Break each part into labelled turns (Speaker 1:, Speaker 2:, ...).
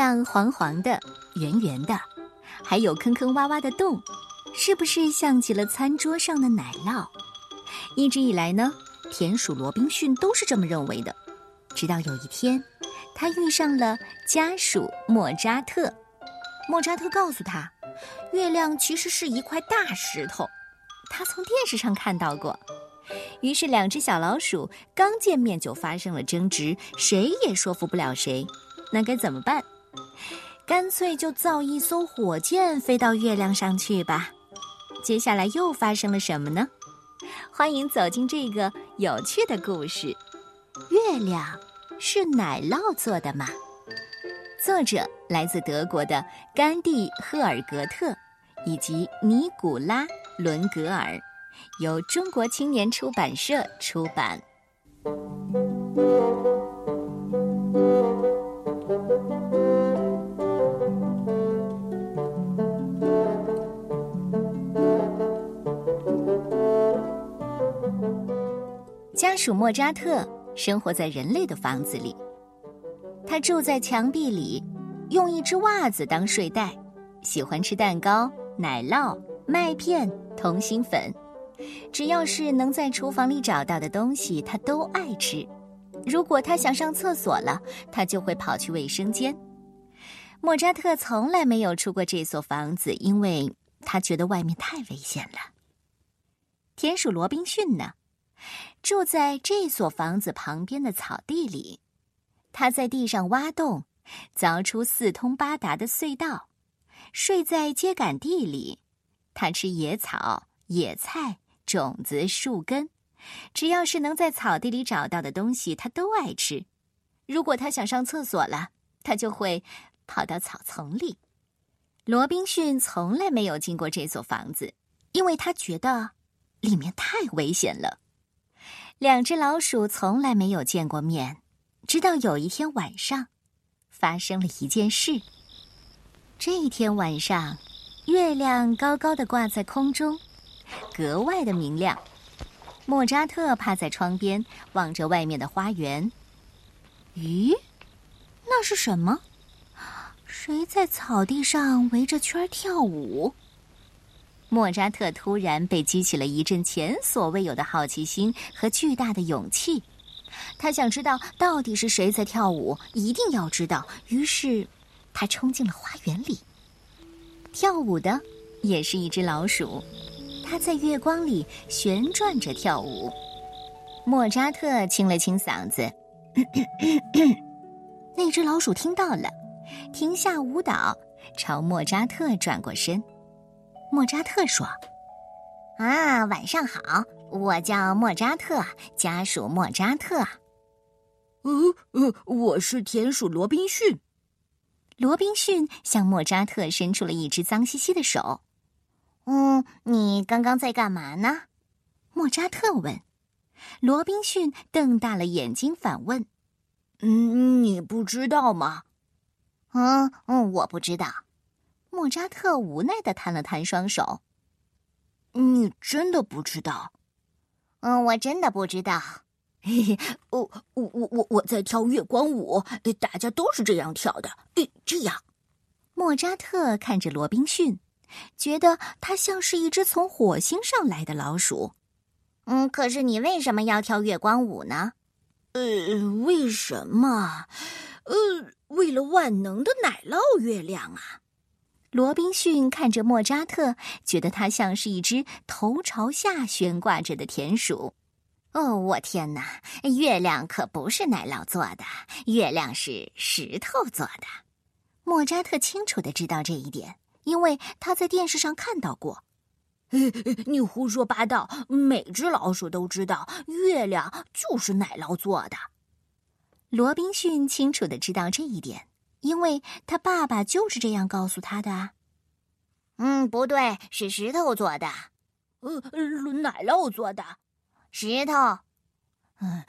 Speaker 1: 亮黄黄的、圆圆的，还有坑坑洼洼的洞，是不是像极了餐桌上的奶酪？一直以来呢，田鼠罗宾逊都是这么认为的。直到有一天，他遇上了家鼠莫扎特。莫扎特告诉他，月亮其实是一块大石头，他从电视上看到过。于是，两只小老鼠刚见面就发生了争执，谁也说服不了谁。那该怎么办？干脆就造一艘火箭飞到月亮上去吧。接下来又发生了什么呢？欢迎走进这个有趣的故事。月亮是奶酪做的吗？作者来自德国的甘地·赫尔格特以及尼古拉·伦格尔，由中国青年出版社出版。家属莫扎特生活在人类的房子里，他住在墙壁里，用一只袜子当睡袋，喜欢吃蛋糕、奶酪、麦片、通心粉，只要是能在厨房里找到的东西，他都爱吃。如果他想上厕所了，他就会跑去卫生间。莫扎特从来没有出过这所房子，因为他觉得外面太危险了。田鼠罗宾逊呢？住在这所房子旁边的草地里，他在地上挖洞，凿出四通八达的隧道，睡在秸秆地里。他吃野草、野菜、种子、树根，只要是能在草地里找到的东西，他都爱吃。如果他想上厕所了，他就会跑到草丛里。罗宾逊从来没有进过这所房子，因为他觉得里面太危险了。两只老鼠从来没有见过面，直到有一天晚上，发生了一件事。这一天晚上，月亮高高的挂在空中，格外的明亮。莫扎特趴在窗边，望着外面的花园。咦，那是什么？谁在草地上围着圈跳舞？莫扎特突然被激起了一阵前所未有的好奇心和巨大的勇气，他想知道到底是谁在跳舞，一定要知道。于是，他冲进了花园里。跳舞的也是一只老鼠，它在月光里旋转着跳舞。莫扎特清了清嗓子，那只老鼠听到了，停下舞蹈，朝莫扎特转过身。莫扎特说：“啊，晚上好，我叫莫扎特，家属莫扎特。
Speaker 2: 呃呃，我是田鼠罗宾逊。”
Speaker 1: 罗宾逊向莫扎特伸出了一只脏兮兮的手。
Speaker 3: “嗯，你刚刚在干嘛呢？”
Speaker 1: 莫扎特问。罗宾逊瞪大了眼睛反问：“
Speaker 2: 嗯，你不知道吗？”“
Speaker 3: 嗯嗯，我不知道。”
Speaker 1: 莫扎特无奈的摊了摊双手。
Speaker 2: “你真的不知道？”“
Speaker 3: 嗯，我真的不知道。”“
Speaker 2: 嘿嘿，我我我我我在跳月光舞，大家都是这样跳的。诶，这样。”
Speaker 1: 莫扎特看着罗宾逊，觉得他像是一只从火星上来的老鼠。
Speaker 3: “嗯，可是你为什么要跳月光舞呢？”“
Speaker 2: 呃，为什么？呃，为了万能的奶酪月亮啊。”
Speaker 1: 罗宾逊看着莫扎特，觉得他像是一只头朝下悬挂着的田鼠。
Speaker 3: 哦，我天哪！月亮可不是奶酪做的，月亮是石头做的。
Speaker 1: 莫扎特清楚的知道这一点，因为他在电视上看到过。
Speaker 2: 你胡说八道！每只老鼠都知道，月亮就是奶酪做的。
Speaker 1: 罗宾逊清楚的知道这一点。因为他爸爸就是这样告诉他的。
Speaker 3: 嗯，不对，是石头做的。
Speaker 2: 呃，奶酪做的，
Speaker 3: 石头。
Speaker 2: 嗯，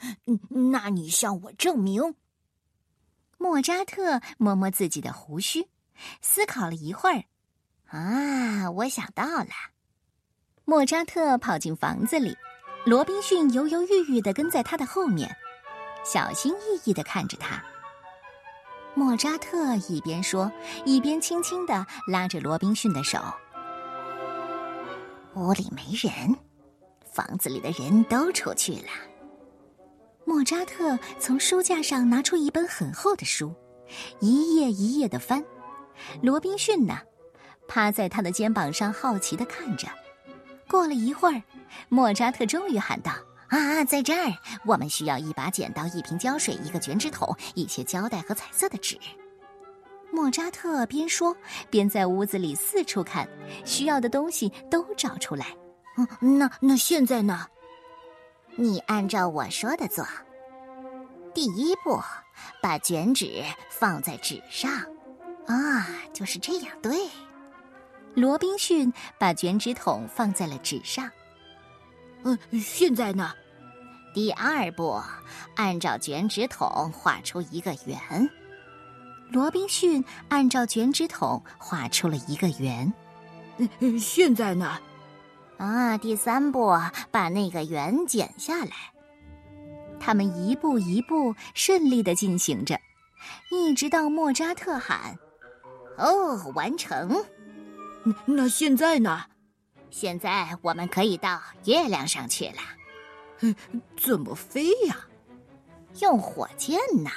Speaker 2: 那你向我证明。
Speaker 1: 莫扎特摸摸自己的胡须，思考了一会儿。
Speaker 3: 啊，我想到了。
Speaker 1: 莫扎特跑进房子里，罗宾逊犹犹豫豫的跟在他的后面，小心翼翼的看着他。莫扎特一边说，一边轻轻的拉着罗宾逊的手。
Speaker 3: 屋里没人，房子里的人都出去了。
Speaker 1: 莫扎特从书架上拿出一本很厚的书，一页一页的翻。罗宾逊呢，趴在他的肩膀上，好奇的看着。过了一会儿，莫扎特终于喊道：“
Speaker 3: 啊，在这儿！我们需要一把剪刀、一瓶胶水、一个卷纸筒、一些胶带和彩色的纸。”
Speaker 1: 莫扎特边说边在屋子里四处看，需要的东西都找出来。
Speaker 2: 嗯，那那现在呢？
Speaker 3: 你按照我说的做。第一步，把卷纸放在纸上。啊，就是这样。对。
Speaker 1: 罗宾逊把卷纸筒放在了纸上。
Speaker 2: 嗯，现在呢？
Speaker 3: 第二步，按照卷纸筒画出一个圆。
Speaker 1: 罗宾逊按照卷纸筒画出了一个圆。
Speaker 2: 现在呢？
Speaker 3: 啊，第三步，把那个圆剪下来。
Speaker 1: 他们一步一步顺利的进行着，一直到莫扎特喊：“
Speaker 3: 哦，完成！”
Speaker 2: 那现在呢？
Speaker 3: 现在我们可以到月亮上去了。
Speaker 2: 嗯怎么飞呀？
Speaker 3: 用火箭呐！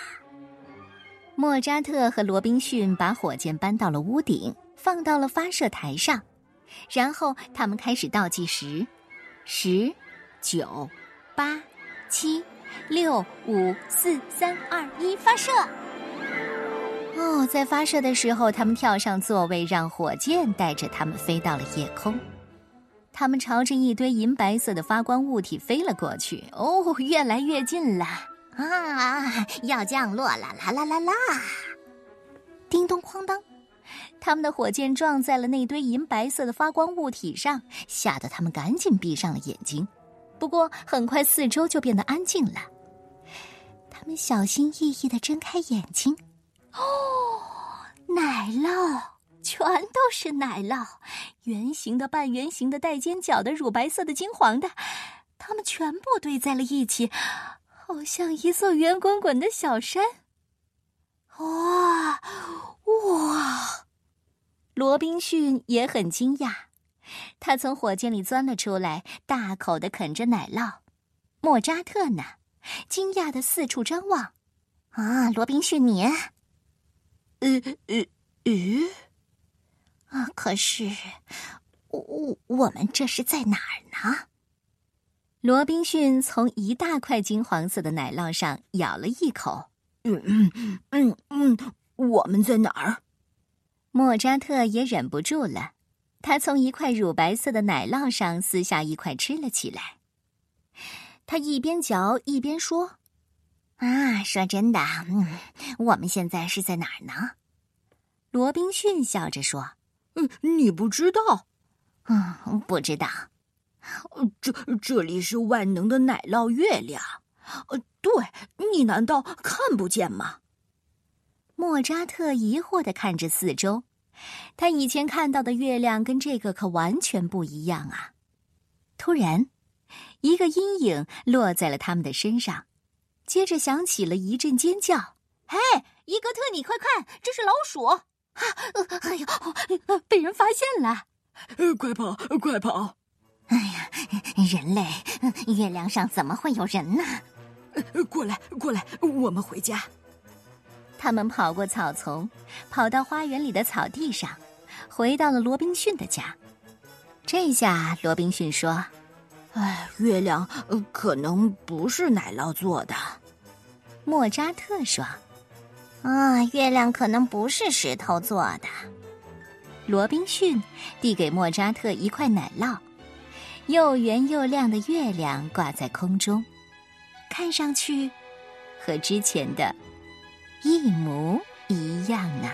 Speaker 1: 莫扎特和罗宾逊把火箭搬到了屋顶，放到了发射台上，然后他们开始倒计时：十、九、八、七、六、五、四、三、二、一，发射！哦，在发射的时候，他们跳上座位，让火箭带着他们飞到了夜空。他们朝着一堆银白色的发光物体飞了过去。哦，越来越近了。
Speaker 3: 啊！要降落了！啦啦啦啦！
Speaker 1: 叮咚哐当，他们的火箭撞在了那堆银白色的发光物体上，吓得他们赶紧闭上了眼睛。不过很快，四周就变得安静了。他们小心翼翼的睁开眼睛，哦，奶酪，全都是奶酪，圆形的、半圆形的、带尖角的、乳白色的、金黄的，它们全部堆在了一起。好像一座圆滚滚的小山。哇哇！罗宾逊也很惊讶，他从火箭里钻了出来，大口的啃着奶酪。莫扎特呢，惊讶的四处张望。
Speaker 3: 啊，罗宾逊，你，呃
Speaker 2: 呃呃，
Speaker 3: 啊，可是，我我们这是在哪儿呢？
Speaker 1: 罗宾逊从一大块金黄色的奶酪上咬了一口。
Speaker 2: 嗯嗯嗯嗯，我们在哪儿？
Speaker 1: 莫扎特也忍不住了，他从一块乳白色的奶酪上撕下一块吃了起来。他一边嚼一边说：“
Speaker 3: 啊，说真的，嗯，我们现在是在哪儿呢？”
Speaker 1: 罗宾逊笑着说：“
Speaker 2: 嗯，你不知道？
Speaker 3: 嗯，不知道。”
Speaker 2: 这这里是万能的奶酪月亮，呃，对你难道看不见吗？
Speaker 1: 莫扎特疑惑的看着四周，他以前看到的月亮跟这个可完全不一样啊！突然，一个阴影落在了他们的身上，接着响起了一阵尖叫：“
Speaker 2: 嘿，伊格特，你快看，这是老鼠！啊，
Speaker 1: 哎呦，被人发现了！
Speaker 2: 快跑，快跑！”
Speaker 3: 哎呀，人类，月亮上怎么会有人呢？
Speaker 2: 过来，过来，我们回家。
Speaker 1: 他们跑过草丛，跑到花园里的草地上，回到了罗宾逊的家。这下，罗宾逊说：“
Speaker 2: 哎，月亮可能不是奶酪做的。”
Speaker 1: 莫扎特说：“
Speaker 3: 啊，月亮可能不是石头做的。”
Speaker 1: 罗宾逊递给莫扎特一块奶酪。又圆又亮的月亮挂在空中，看上去和之前的一模一样呢。